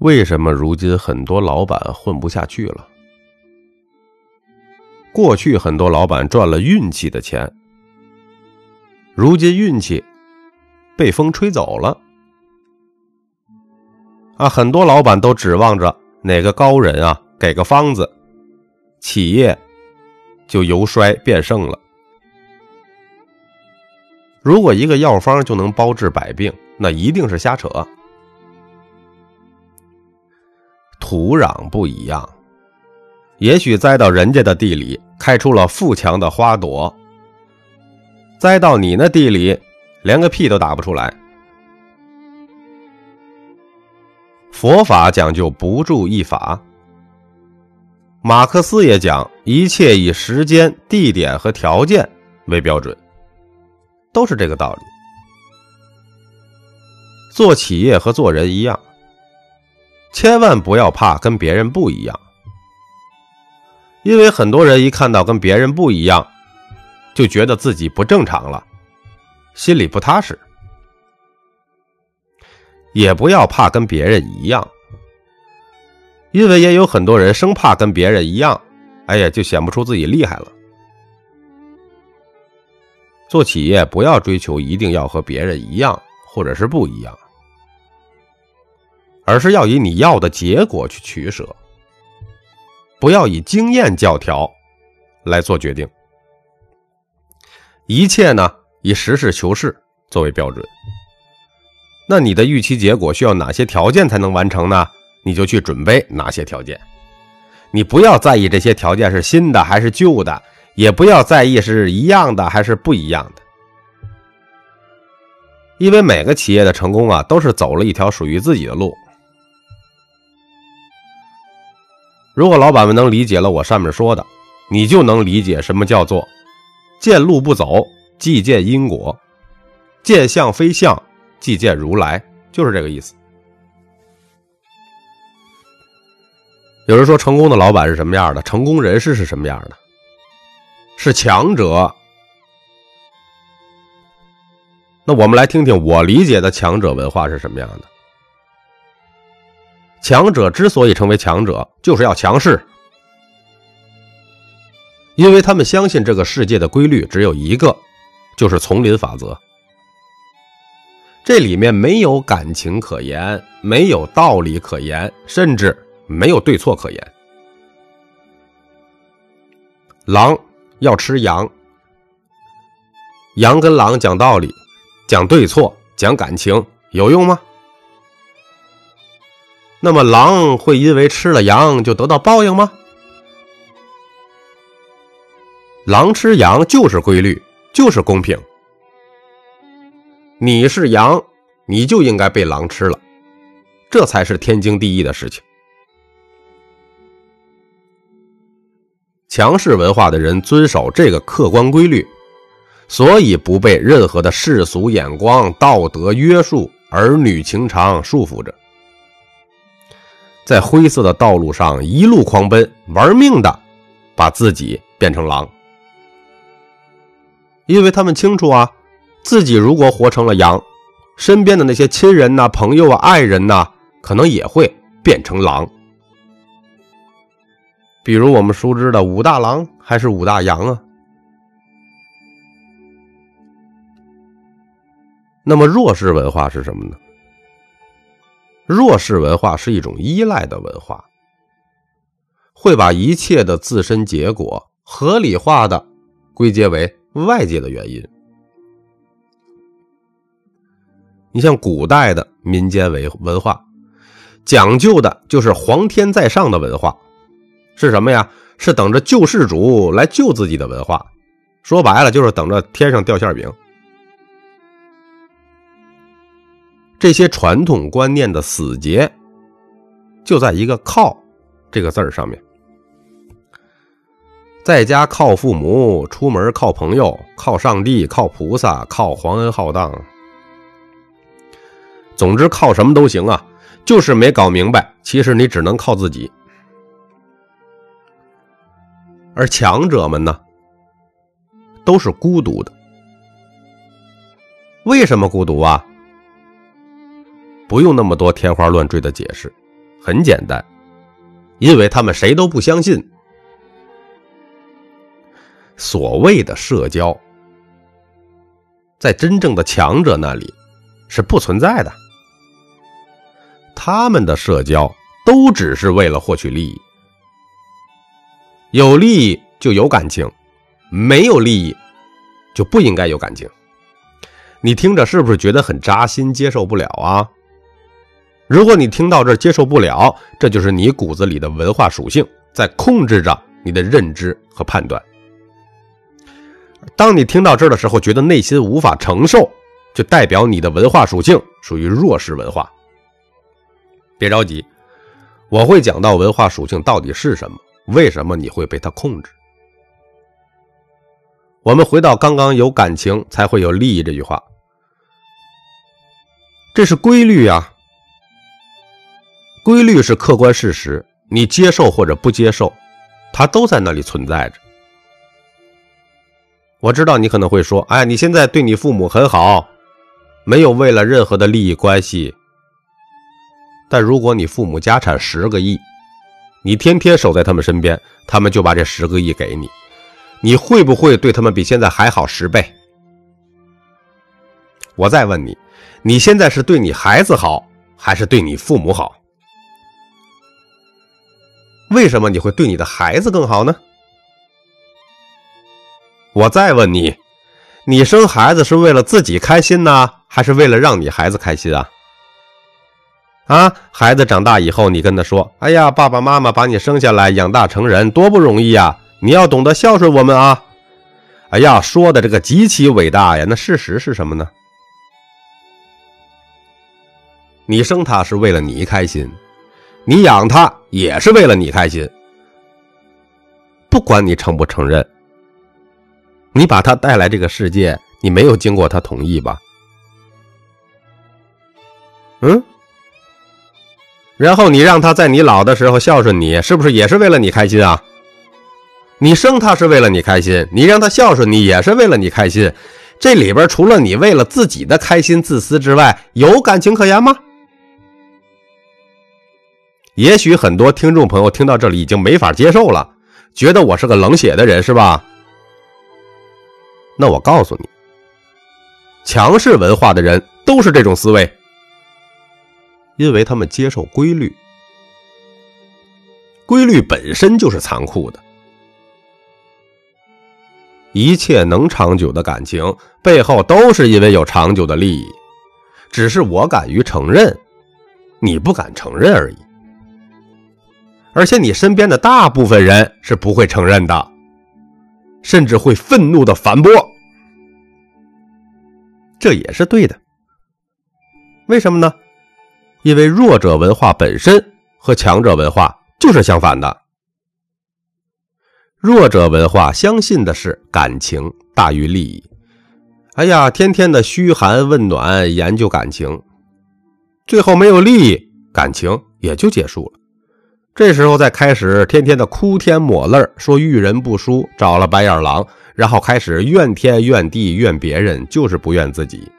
为什么如今很多老板混不下去了？过去很多老板赚了运气的钱，如今运气被风吹走了。啊，很多老板都指望着哪个高人啊给个方子，企业就由衰变盛了。如果一个药方就能包治百病，那一定是瞎扯。土壤不一样，也许栽到人家的地里开出了富强的花朵，栽到你那地里连个屁都打不出来。佛法讲究不住一法，马克思也讲一切以时间、地点和条件为标准，都是这个道理。做企业和做人一样，千万不要怕跟别人不一样，因为很多人一看到跟别人不一样，就觉得自己不正常了，心里不踏实。也不要怕跟别人一样，因为也有很多人生怕跟别人一样，哎呀，就显不出自己厉害了。做企业不要追求一定要和别人一样，或者是不一样，而是要以你要的结果去取舍，不要以经验教条来做决定，一切呢以实事求是作为标准。那你的预期结果需要哪些条件才能完成呢？你就去准备哪些条件。你不要在意这些条件是新的还是旧的，也不要在意是一样的还是不一样的。因为每个企业的成功啊，都是走了一条属于自己的路。如果老板们能理解了我上面说的，你就能理解什么叫做见路不走，即见因果；见相非相。即见如来，就是这个意思。有人说，成功的老板是什么样的？成功人士是什么样的？是强者。那我们来听听我理解的强者文化是什么样的。强者之所以成为强者，就是要强势，因为他们相信这个世界的规律只有一个，就是丛林法则。这里面没有感情可言，没有道理可言，甚至没有对错可言。狼要吃羊，羊跟狼讲道理、讲对错、讲感情，有用吗？那么狼会因为吃了羊就得到报应吗？狼吃羊就是规律，就是公平。你是羊，你就应该被狼吃了，这才是天经地义的事情。强势文化的人遵守这个客观规律，所以不被任何的世俗眼光、道德约束、儿女情长束缚着，在灰色的道路上一路狂奔，玩命的把自己变成狼，因为他们清楚啊。自己如果活成了羊，身边的那些亲人呐、朋友啊、爱人呐，可能也会变成狼。比如我们熟知的武大郎还是武大羊啊。那么弱势文化是什么呢？弱势文化是一种依赖的文化，会把一切的自身结果合理化的归结为外界的原因。你像古代的民间文文化，讲究的就是皇天在上的文化，是什么呀？是等着救世主来救自己的文化。说白了，就是等着天上掉馅饼。这些传统观念的死结，就在一个“靠”这个字儿上面。在家靠父母，出门靠朋友，靠上帝，靠菩萨，靠皇恩浩荡。总之，靠什么都行啊，就是没搞明白，其实你只能靠自己。而强者们呢，都是孤独的。为什么孤独啊？不用那么多天花乱坠的解释，很简单，因为他们谁都不相信。所谓的社交，在真正的强者那里是不存在的。他们的社交都只是为了获取利益，有利益就有感情，没有利益就不应该有感情。你听着是不是觉得很扎心，接受不了啊？如果你听到这接受不了，这就是你骨子里的文化属性在控制着你的认知和判断。当你听到这儿的时候，觉得内心无法承受，就代表你的文化属性属于弱势文化。别着急，我会讲到文化属性到底是什么，为什么你会被它控制。我们回到刚刚有感情才会有利益这句话。这是规律啊，规律是客观事实，你接受或者不接受，它都在那里存在着。我知道你可能会说：“哎，你现在对你父母很好，没有为了任何的利益关系。”但如果你父母家产十个亿，你天天守在他们身边，他们就把这十个亿给你，你会不会对他们比现在还好十倍？我再问你。你现在是对你孩子好，还是对你父母好？为什么你会对你的孩子更好呢？我再问你，你生孩子是为了自己开心呢，还是为了让你孩子开心啊？啊，孩子长大以后，你跟他说：“哎呀，爸爸妈妈把你生下来养大成人，多不容易呀！你要懂得孝顺我们啊！”哎呀，说的这个极其伟大呀，那事实是什么呢？你生他是为了你开心，你养他也是为了你开心。不管你承不承认，你把他带来这个世界，你没有经过他同意吧？嗯？然后你让他在你老的时候孝顺你，是不是也是为了你开心啊？你生他是为了你开心，你让他孝顺你也是为了你开心。这里边除了你为了自己的开心自私之外，有感情可言吗？也许很多听众朋友听到这里已经没法接受了，觉得我是个冷血的人，是吧？那我告诉你，强势文化的人都是这种思维，因为他们接受规律，规律本身就是残酷的。一切能长久的感情背后都是因为有长久的利益，只是我敢于承认，你不敢承认而已。而且你身边的大部分人是不会承认的，甚至会愤怒的反驳，这也是对的。为什么呢？因为弱者文化本身和强者文化就是相反的。弱者文化相信的是感情大于利益。哎呀，天天的嘘寒问暖，研究感情，最后没有利益，感情也就结束了。这时候再开始天天的哭天抹泪说遇人不淑，找了白眼狼，然后开始怨天怨地怨别人，就是不怨自己。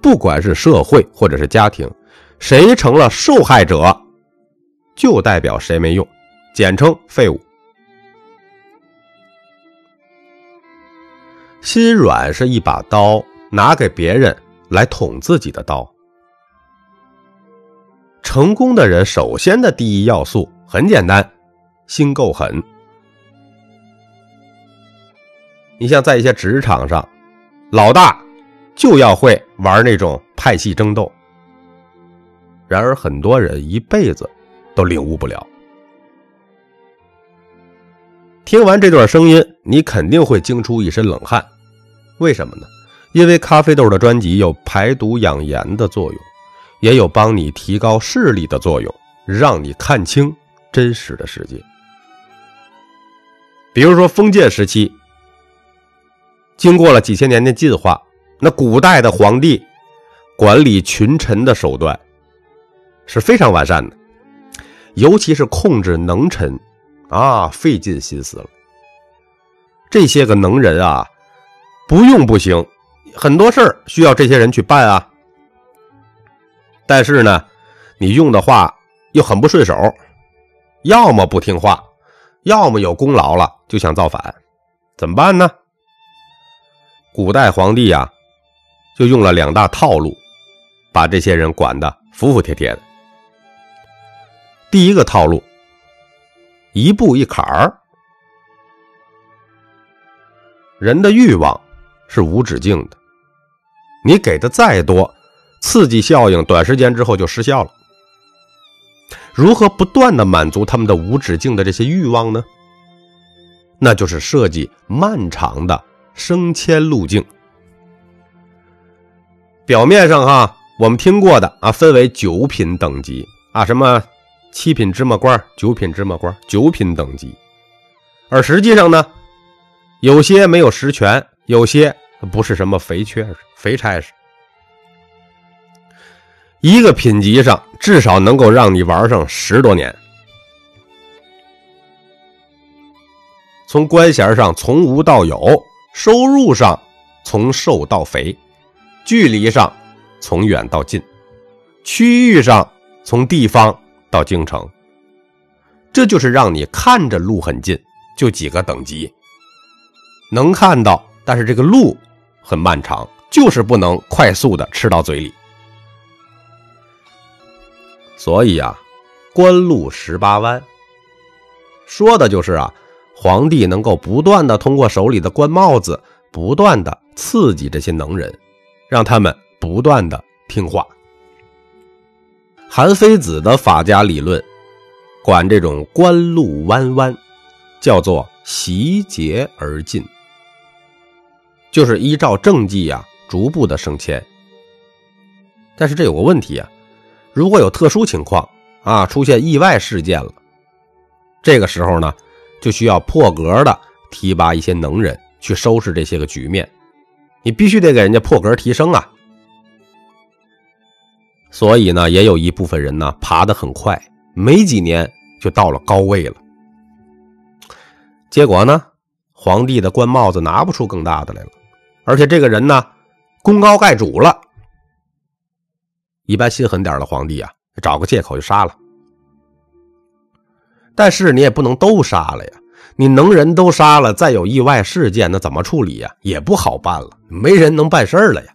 不管是社会或者是家庭，谁成了受害者，就代表谁没用，简称废物。心软是一把刀，拿给别人来捅自己的刀。成功的人首先的第一要素很简单，心够狠。你像在一些职场上，老大就要会玩那种派系争斗。然而很多人一辈子都领悟不了。听完这段声音，你肯定会惊出一身冷汗。为什么呢？因为咖啡豆的专辑有排毒养颜的作用。也有帮你提高视力的作用，让你看清真实的世界。比如说封建时期，经过了几千年的进化，那古代的皇帝管理群臣的手段是非常完善的，尤其是控制能臣啊，费尽心思了。这些个能人啊，不用不行，很多事儿需要这些人去办啊。但是呢，你用的话又很不顺手，要么不听话，要么有功劳了就想造反，怎么办呢？古代皇帝呀，就用了两大套路，把这些人管得服服帖帖的。第一个套路，一步一坎儿。人的欲望是无止境的，你给的再多，刺激效应短时间之后就失效了。如何不断的满足他们的无止境的这些欲望呢？那就是设计漫长的升迁路径。表面上哈，我们听过的啊，分为九品等级啊，什么七品芝麻官、九品芝麻官、九品等级，而实际上呢？有些没有实权，有些不是什么肥缺肥差事。一个品级上至少能够让你玩上十多年。从官衔上从无到有，收入上从瘦到肥，距离上从远到近，区域上从地方到京城，这就是让你看着路很近，就几个等级。能看到，但是这个路很漫长，就是不能快速的吃到嘴里。所以啊，官路十八弯，说的就是啊，皇帝能够不断的通过手里的官帽子，不断的刺激这些能人，让他们不断的听话。韩非子的法家理论，管这种官路弯弯，叫做习节而进。就是依照政绩呀，逐步的升迁。但是这有个问题啊，如果有特殊情况啊，出现意外事件了，这个时候呢，就需要破格的提拔一些能人去收拾这些个局面。你必须得给人家破格提升啊。所以呢，也有一部分人呢，爬得很快，没几年就到了高位了。结果呢，皇帝的官帽子拿不出更大的来了。而且这个人呢，功高盖主了。一般心狠点的皇帝啊，找个借口就杀了。但是你也不能都杀了呀，你能人都杀了，再有意外事件，那怎么处理呀？也不好办了，没人能办事了呀。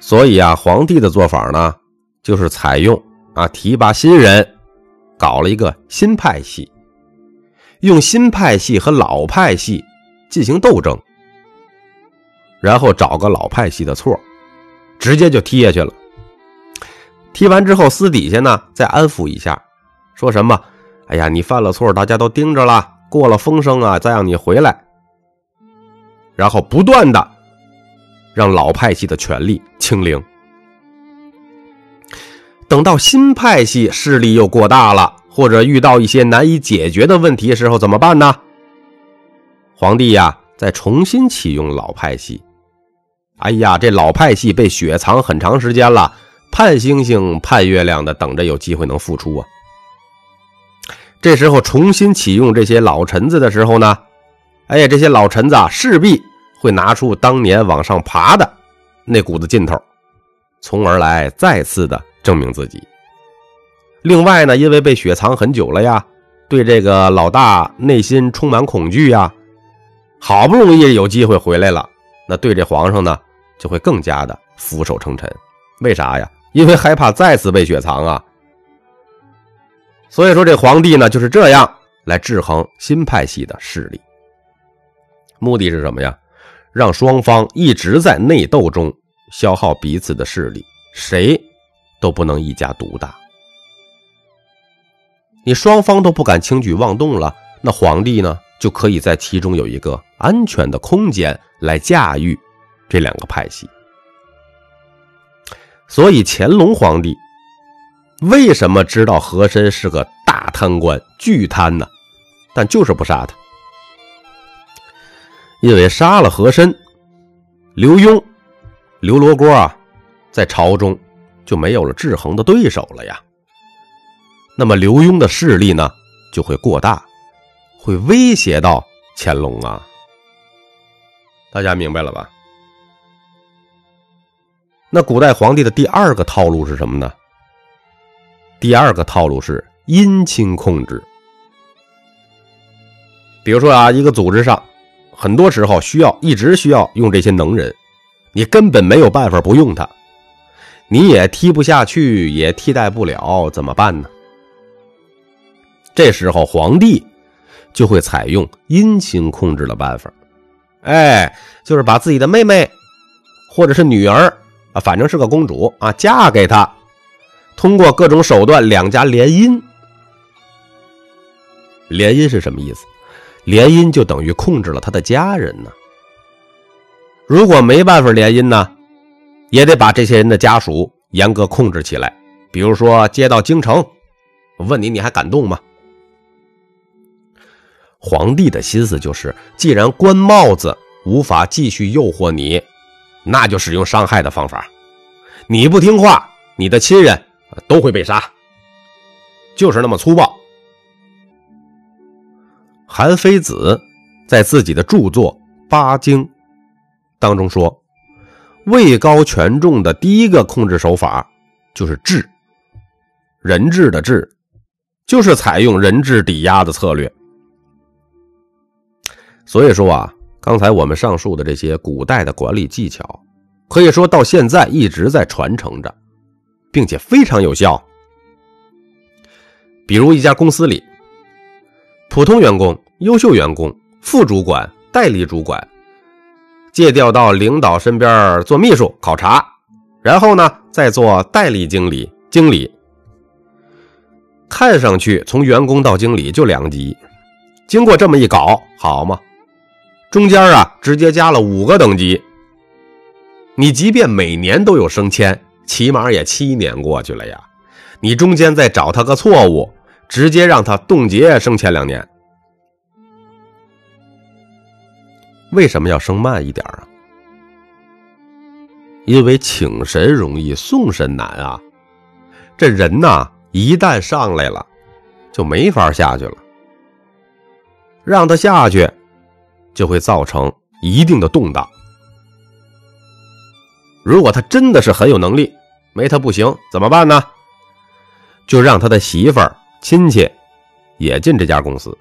所以啊，皇帝的做法呢，就是采用啊提拔新人，搞了一个新派系，用新派系和老派系进行斗争。然后找个老派系的错，直接就踢下去了。踢完之后，私底下呢再安抚一下，说什么：“哎呀，你犯了错，大家都盯着了，过了风声啊，再让你回来。”然后不断的让老派系的权力清零。等到新派系势力又过大了，或者遇到一些难以解决的问题的时候，怎么办呢？皇帝呀，再重新启用老派系。哎呀，这老派系被雪藏很长时间了，盼星星盼月亮的等着有机会能复出啊。这时候重新启用这些老臣子的时候呢，哎呀，这些老臣子啊势必会拿出当年往上爬的那股子劲头，从而来再次的证明自己。另外呢，因为被雪藏很久了呀，对这个老大内心充满恐惧呀，好不容易有机会回来了。那对这皇上呢，就会更加的俯首称臣。为啥呀？因为害怕再次被雪藏啊。所以说，这皇帝呢就是这样来制衡新派系的势力。目的是什么呀？让双方一直在内斗中消耗彼此的势力，谁都不能一家独大。你双方都不敢轻举妄动了，那皇帝呢就可以在其中有一个安全的空间。来驾驭这两个派系，所以乾隆皇帝为什么知道和珅是个大贪官、巨贪呢？但就是不杀他，因为杀了和珅，刘墉、刘罗锅啊，在朝中就没有了制衡的对手了呀。那么刘墉的势力呢，就会过大，会威胁到乾隆啊。大家明白了吧？那古代皇帝的第二个套路是什么呢？第二个套路是姻亲控制。比如说啊，一个组织上，很多时候需要一直需要用这些能人，你根本没有办法不用他，你也踢不下去，也替代不了，怎么办呢？这时候皇帝就会采用姻亲控制的办法，哎，就是把自己的妹妹或者是女儿啊，反正是个公主啊，嫁给他，通过各种手段两家联姻。联姻是什么意思？联姻就等于控制了他的家人呢。如果没办法联姻呢，也得把这些人的家属严格控制起来。比如说接到京城，问你你还敢动吗？皇帝的心思就是，既然官帽子无法继续诱惑你，那就使用伤害的方法。你不听话，你的亲人都会被杀，就是那么粗暴。韩非子在自己的著作《八经》当中说：“位高权重的第一个控制手法就是治，人质的治，就是采用人质抵押的策略。所以说啊，刚才我们上述的这些古代的管理技巧，可以说到现在一直在传承着，并且非常有效。比如一家公司里，普通员工。”优秀员工、副主管、代理主管借调到领导身边做秘书考察，然后呢，再做代理经理、经理。看上去从员工到经理就两级，经过这么一搞，好嘛，中间啊直接加了五个等级。你即便每年都有升迁，起码也七年过去了呀，你中间再找他个错误，直接让他冻结升迁两年。为什么要升慢一点啊？因为请神容易送神难啊！这人呐，一旦上来了，就没法下去了。让他下去，就会造成一定的动荡。如果他真的是很有能力，没他不行，怎么办呢？就让他的媳妇儿、亲戚也进这家公司。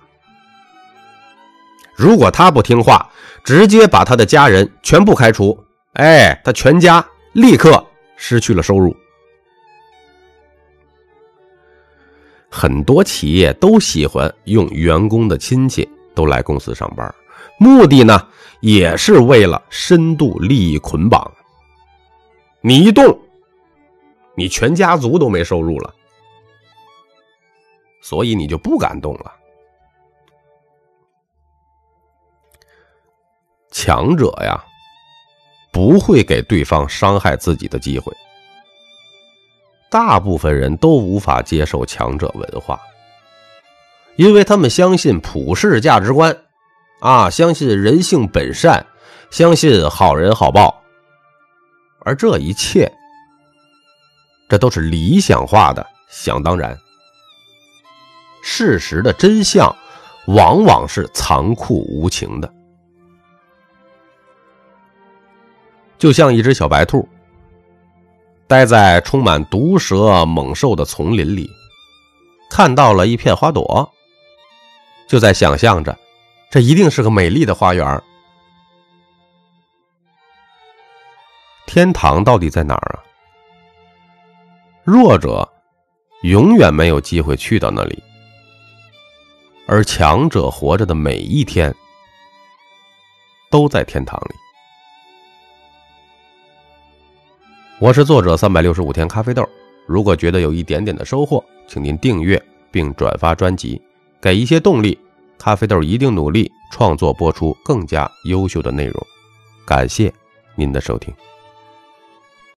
如果他不听话，直接把他的家人全部开除，哎，他全家立刻失去了收入。很多企业都喜欢用员工的亲戚都来公司上班，目的呢也是为了深度利益捆绑。你一动，你全家族都没收入了，所以你就不敢动了。强者呀，不会给对方伤害自己的机会。大部分人都无法接受强者文化，因为他们相信普世价值观，啊，相信人性本善，相信好人好报。而这一切，这都是理想化的想当然。事实的真相，往往是残酷无情的。就像一只小白兔，待在充满毒蛇猛兽的丛林里，看到了一片花朵，就在想象着，这一定是个美丽的花园。天堂到底在哪儿啊？弱者永远没有机会去到那里，而强者活着的每一天，都在天堂里。我是作者三百六十五天咖啡豆。如果觉得有一点点的收获，请您订阅并转发专辑，给一些动力。咖啡豆一定努力创作播出更加优秀的内容。感谢您的收听。